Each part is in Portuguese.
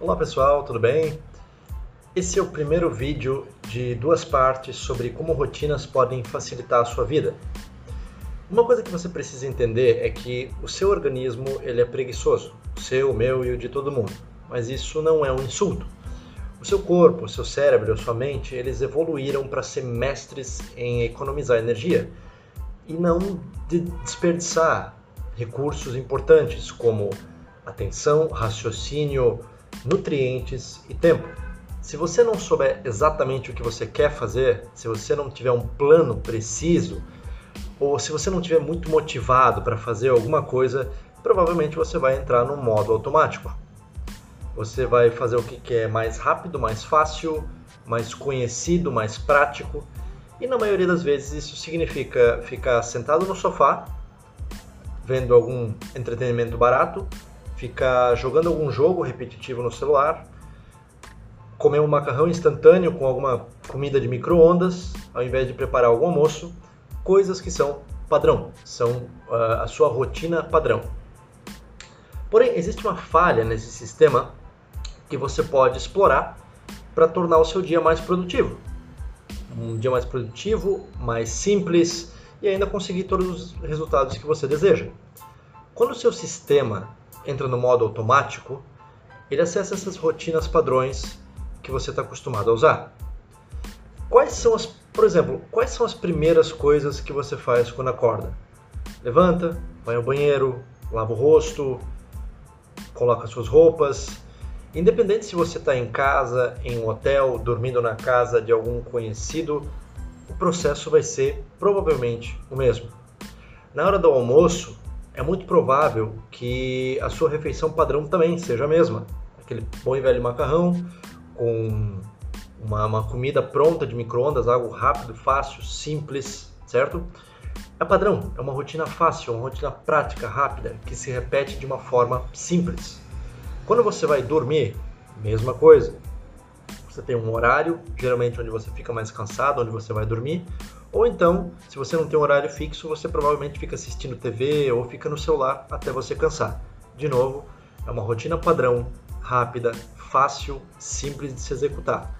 Olá pessoal, tudo bem? Esse é o primeiro vídeo de duas partes sobre como rotinas podem facilitar a sua vida. Uma coisa que você precisa entender é que o seu organismo ele é preguiçoso, o seu, o meu e o de todo mundo. Mas isso não é um insulto. O seu corpo, o seu cérebro, a sua mente, eles evoluíram para ser mestres em economizar energia e não de desperdiçar recursos importantes como atenção, raciocínio, nutrientes e tempo. Se você não souber exatamente o que você quer fazer, se você não tiver um plano preciso, ou se você não estiver muito motivado para fazer alguma coisa, provavelmente você vai entrar no modo automático. Você vai fazer o que é mais rápido, mais fácil, mais conhecido, mais prático. E na maioria das vezes isso significa ficar sentado no sofá, vendo algum entretenimento barato, ficar jogando algum jogo repetitivo no celular, comer um macarrão instantâneo com alguma comida de micro-ondas, ao invés de preparar algum almoço, coisas que são padrão, são uh, a sua rotina padrão. Porém, existe uma falha nesse sistema que você pode explorar para tornar o seu dia mais produtivo. Um dia mais produtivo, mais simples e ainda conseguir todos os resultados que você deseja. Quando o seu sistema entra no modo automático, ele acessa essas rotinas padrões que você está acostumado a usar. Quais são as, por exemplo, quais são as primeiras coisas que você faz quando acorda? Levanta, vai ao banheiro, lava o rosto, coloca suas roupas. Independente se você está em casa, em um hotel, dormindo na casa de algum conhecido, o processo vai ser provavelmente o mesmo. Na hora do almoço, é muito provável que a sua refeição padrão também seja a mesma. Aquele bom e velho macarrão com uma, uma comida pronta de micro-ondas, algo rápido, fácil, simples, certo? É padrão, é uma rotina fácil, uma rotina prática, rápida, que se repete de uma forma simples. Quando você vai dormir, mesma coisa. Você tem um horário, geralmente onde você fica mais cansado, onde você vai dormir, ou então, se você não tem um horário fixo, você provavelmente fica assistindo TV ou fica no celular até você cansar. De novo, é uma rotina padrão, rápida, fácil, simples de se executar.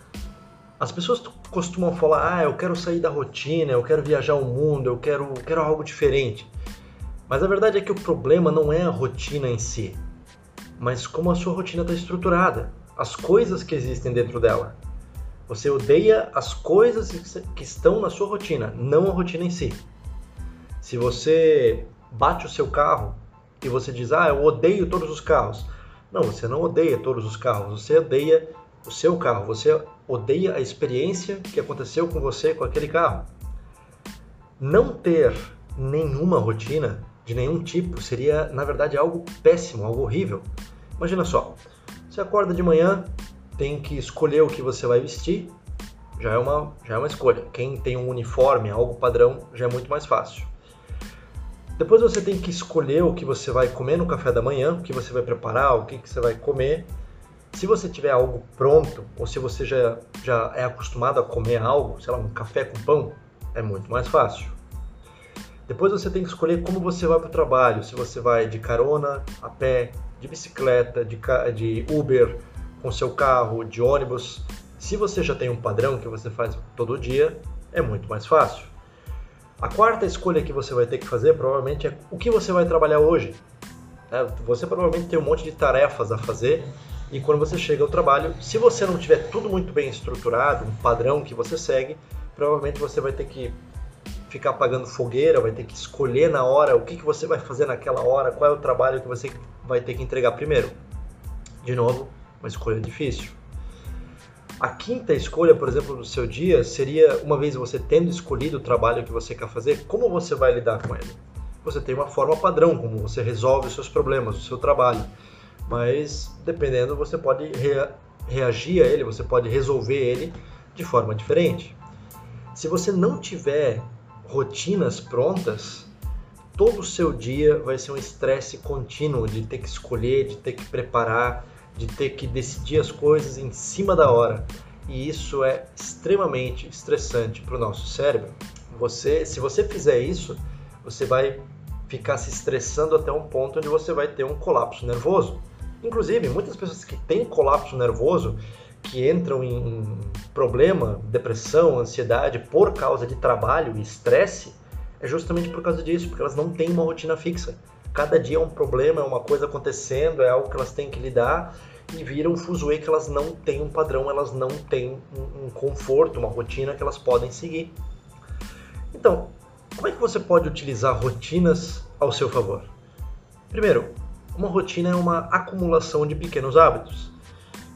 As pessoas costumam falar: "Ah, eu quero sair da rotina, eu quero viajar o mundo, eu quero, quero algo diferente". Mas a verdade é que o problema não é a rotina em si, mas como a sua rotina está estruturada, as coisas que existem dentro dela. Você odeia as coisas que estão na sua rotina, não a rotina em si. Se você bate o seu carro e você diz, ah, eu odeio todos os carros. Não, você não odeia todos os carros, você odeia o seu carro, você odeia a experiência que aconteceu com você com aquele carro. Não ter nenhuma rotina de nenhum tipo seria, na verdade, algo péssimo, algo horrível. Imagina só, você acorda de manhã, tem que escolher o que você vai vestir, já é uma, já é uma escolha. Quem tem um uniforme, algo padrão, já é muito mais fácil. Depois você tem que escolher o que você vai comer no café da manhã, o que você vai preparar, o que, que você vai comer. Se você tiver algo pronto, ou se você já, já é acostumado a comer algo, sei lá, um café com pão, é muito mais fácil. Depois você tem que escolher como você vai para o trabalho, se você vai de carona, a pé, de bicicleta, de, de Uber, com seu carro, de ônibus. Se você já tem um padrão que você faz todo dia, é muito mais fácil. A quarta escolha que você vai ter que fazer provavelmente é o que você vai trabalhar hoje. É, você provavelmente tem um monte de tarefas a fazer e quando você chega ao trabalho, se você não tiver tudo muito bem estruturado, um padrão que você segue, provavelmente você vai ter que ficar apagando fogueira, vai ter que escolher na hora o que, que você vai fazer naquela hora, qual é o trabalho que você vai ter que entregar primeiro. De novo, uma escolha difícil. A quinta escolha, por exemplo, do seu dia seria, uma vez você tendo escolhido o trabalho que você quer fazer, como você vai lidar com ele? Você tem uma forma padrão, como você resolve os seus problemas, o seu trabalho. Mas, dependendo, você pode rea reagir a ele, você pode resolver ele de forma diferente. Se você não tiver rotinas prontas, todo o seu dia vai ser um estresse contínuo de ter que escolher, de ter que preparar, de ter que decidir as coisas em cima da hora. E isso é extremamente estressante para o nosso cérebro. Você, se você fizer isso, você vai ficar se estressando até um ponto onde você vai ter um colapso nervoso. Inclusive, muitas pessoas que têm colapso nervoso, que entram em problema, depressão, ansiedade por causa de trabalho e estresse, é justamente por causa disso, porque elas não têm uma rotina fixa. Cada dia é um problema, é uma coisa acontecendo, é algo que elas têm que lidar e viram um fuzuê que elas não têm um padrão, elas não têm um, um conforto, uma rotina que elas podem seguir. Então, como é que você pode utilizar rotinas ao seu favor? Primeiro, uma rotina é uma acumulação de pequenos hábitos.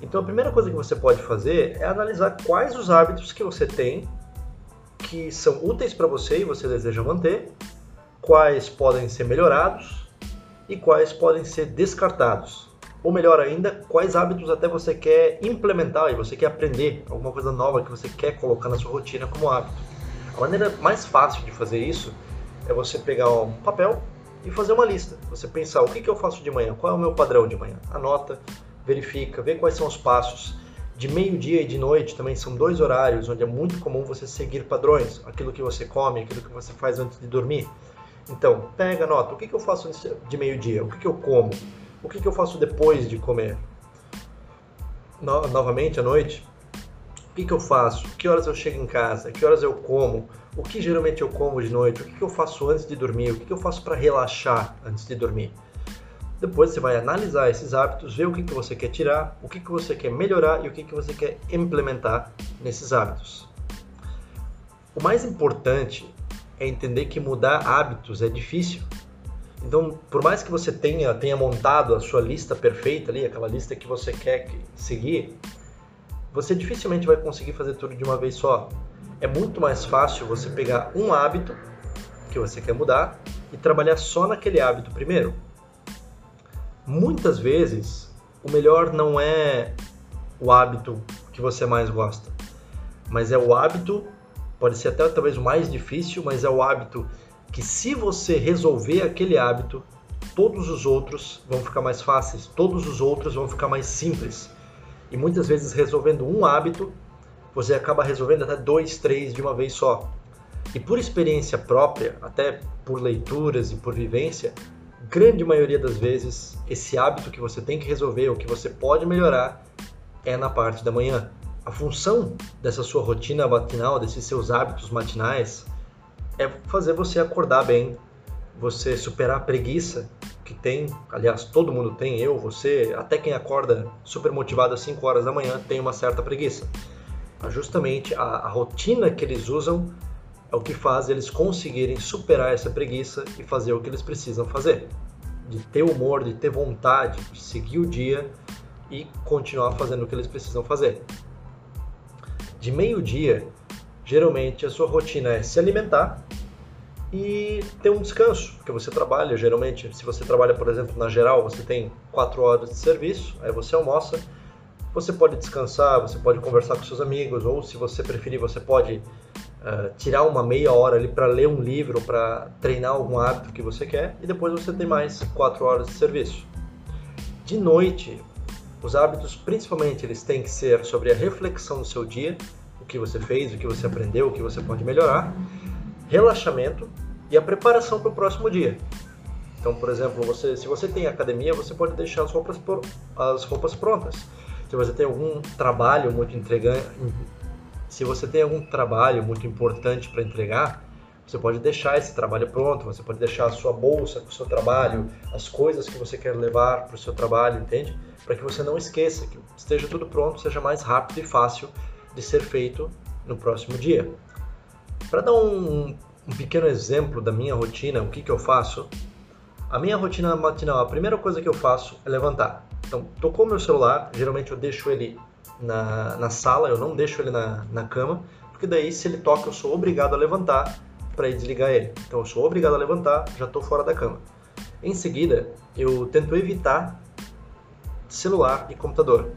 Então, a primeira coisa que você pode fazer é analisar quais os hábitos que você tem que são úteis para você e você deseja manter, quais podem ser melhorados e quais podem ser descartados. Ou melhor ainda, quais hábitos até você quer implementar e você quer aprender, alguma coisa nova que você quer colocar na sua rotina como hábito. A maneira mais fácil de fazer isso é você pegar um papel e fazer uma lista. Você pensar o que, que eu faço de manhã, qual é o meu padrão de manhã. Anota, verifica, vê quais são os passos. De meio-dia e de noite também são dois horários onde é muito comum você seguir padrões, aquilo que você come, aquilo que você faz antes de dormir. Então, pega, anota, o que, que eu faço de meio-dia, o que, que eu como, o que, que eu faço depois de comer. No, novamente, à noite, o que, que eu faço? Que horas eu chego em casa? Que horas eu como? O que geralmente eu como de noite? O que, que eu faço antes de dormir? O que, que eu faço para relaxar antes de dormir? Depois você vai analisar esses hábitos, ver o que, que você quer tirar, o que, que você quer melhorar e o que, que você quer implementar nesses hábitos. O mais importante é entender que mudar hábitos é difícil. Então, por mais que você tenha, tenha montado a sua lista perfeita ali, aquela lista que você quer seguir, você dificilmente vai conseguir fazer tudo de uma vez só. É muito mais fácil você pegar um hábito que você quer mudar e trabalhar só naquele hábito primeiro. Muitas vezes, o melhor não é o hábito que você mais gosta, mas é o hábito, pode ser até talvez o mais difícil, mas é o hábito que se você resolver aquele hábito, todos os outros vão ficar mais fáceis, todos os outros vão ficar mais simples. E muitas vezes resolvendo um hábito, você acaba resolvendo até dois, três de uma vez só. E por experiência própria, até por leituras e por vivência, grande maioria das vezes esse hábito que você tem que resolver ou que você pode melhorar é na parte da manhã. A função dessa sua rotina matinal, desses seus hábitos matinais, é fazer você acordar bem, você superar a preguiça que tem, aliás, todo mundo tem, eu, você, até quem acorda super motivado às 5 horas da manhã tem uma certa preguiça. Justamente a, a rotina que eles usam é o que faz eles conseguirem superar essa preguiça e fazer o que eles precisam fazer. De ter humor, de ter vontade, de seguir o dia e continuar fazendo o que eles precisam fazer. De meio-dia, geralmente a sua rotina é se alimentar, e ter um descanso, porque você trabalha geralmente, se você trabalha, por exemplo, na geral, você tem quatro horas de serviço, aí você almoça, você pode descansar, você pode conversar com seus amigos, ou se você preferir, você pode uh, tirar uma meia hora ali para ler um livro, para treinar algum hábito que você quer, e depois você tem mais quatro horas de serviço. De noite, os hábitos, principalmente, eles têm que ser sobre a reflexão do seu dia, o que você fez, o que você aprendeu, o que você pode melhorar, relaxamento, e a preparação para o próximo dia. Então, por exemplo, você, se você tem academia, você pode deixar as roupas, as roupas prontas. Se você tem algum trabalho muito entregante, se você tem algum trabalho muito importante para entregar, você pode deixar esse trabalho pronto, você pode deixar a sua bolsa com o seu trabalho, as coisas que você quer levar para o seu trabalho, entende? Para que você não esqueça, que esteja tudo pronto, seja mais rápido e fácil de ser feito no próximo dia. Para dar um, um pequeno exemplo da minha rotina, o que, que eu faço. A minha rotina matinal, a primeira coisa que eu faço é levantar. Então, tocou meu celular, geralmente eu deixo ele na, na sala, eu não deixo ele na, na cama, porque daí se ele toca eu sou obrigado a levantar para desligar ele. Então eu sou obrigado a levantar, já estou fora da cama. Em seguida, eu tento evitar celular e computador.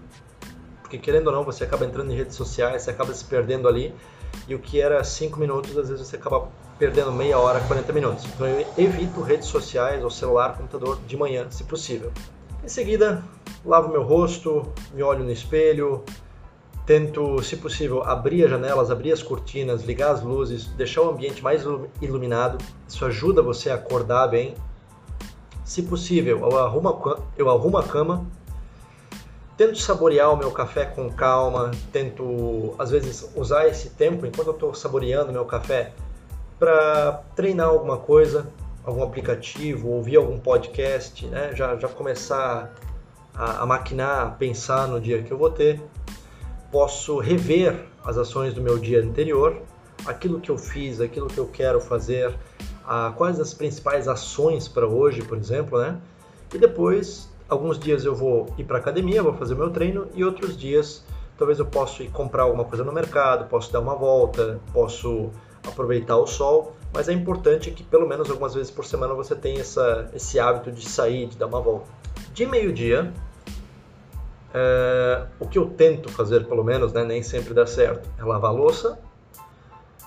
Porque querendo ou não, você acaba entrando em redes sociais, você acaba se perdendo ali, e o que era 5 minutos, às vezes você acaba perdendo meia hora, 40 minutos. Então eu evito redes sociais ou celular, computador de manhã, se possível. Em seguida, lavo meu rosto, me olho no espelho, tento, se possível, abrir as janelas, abrir as cortinas, ligar as luzes, deixar o ambiente mais iluminado. Isso ajuda você a acordar bem. Se possível, eu arrumo, eu arrumo a cama tento saborear o meu café com calma, tento às vezes usar esse tempo enquanto eu estou saboreando meu café para treinar alguma coisa, algum aplicativo, ouvir algum podcast, né? já, já começar a, a maquinar, a pensar no dia que eu vou ter. Posso rever as ações do meu dia anterior, aquilo que eu fiz, aquilo que eu quero fazer, a, quais as principais ações para hoje, por exemplo, né? E depois, alguns dias eu vou ir para academia, vou fazer meu treino e outros dias talvez eu possa ir comprar alguma coisa no mercado, posso dar uma volta, posso aproveitar o sol, mas é importante que pelo menos algumas vezes por semana você tenha essa, esse hábito de sair, de dar uma volta. De meio-dia, é, o que eu tento fazer pelo menos, né, nem sempre dá certo, é lavar a louça,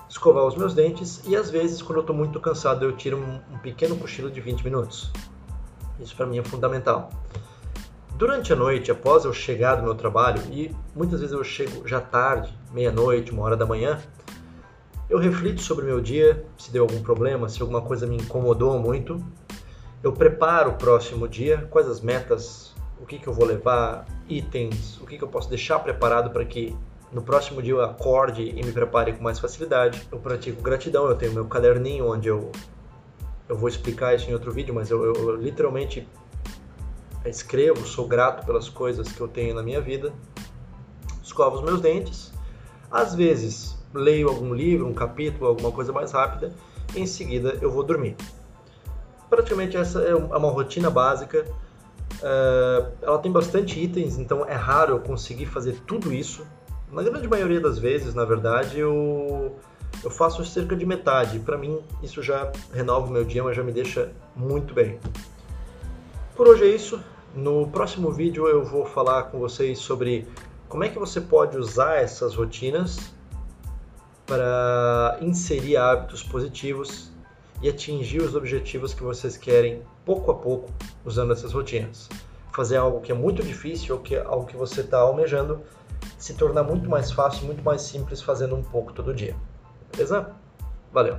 escovar os meus dentes e às vezes quando eu estou muito cansado eu tiro um, um pequeno cochilo de 20 minutos. Isso para mim é fundamental. Durante a noite, após eu chegar do meu trabalho, e muitas vezes eu chego já tarde, meia-noite, uma hora da manhã, eu reflito sobre o meu dia, se deu algum problema, se alguma coisa me incomodou muito. Eu preparo o próximo dia, quais as metas, o que, que eu vou levar, itens, o que, que eu posso deixar preparado para que no próximo dia eu acorde e me prepare com mais facilidade. Eu pratico gratidão, eu tenho meu caderninho onde eu, eu vou explicar isso em outro vídeo, mas eu, eu, eu literalmente escrevo, sou grato pelas coisas que eu tenho na minha vida. Escovo os meus dentes. Às vezes leio algum livro, um capítulo, alguma coisa mais rápida, em seguida eu vou dormir. Praticamente essa é uma rotina básica. Uh, ela tem bastante itens, então é raro eu conseguir fazer tudo isso. Na grande maioria das vezes, na verdade, eu, eu faço cerca de metade. Para mim, isso já renova o meu dia, mas já me deixa muito bem. Por hoje é isso. No próximo vídeo eu vou falar com vocês sobre como é que você pode usar essas rotinas para inserir hábitos positivos e atingir os objetivos que vocês querem pouco a pouco usando essas rotinas. Fazer algo que é muito difícil ou que é algo que você está almejando se tornar muito mais fácil, muito mais simples fazendo um pouco todo dia. Beleza? Valeu!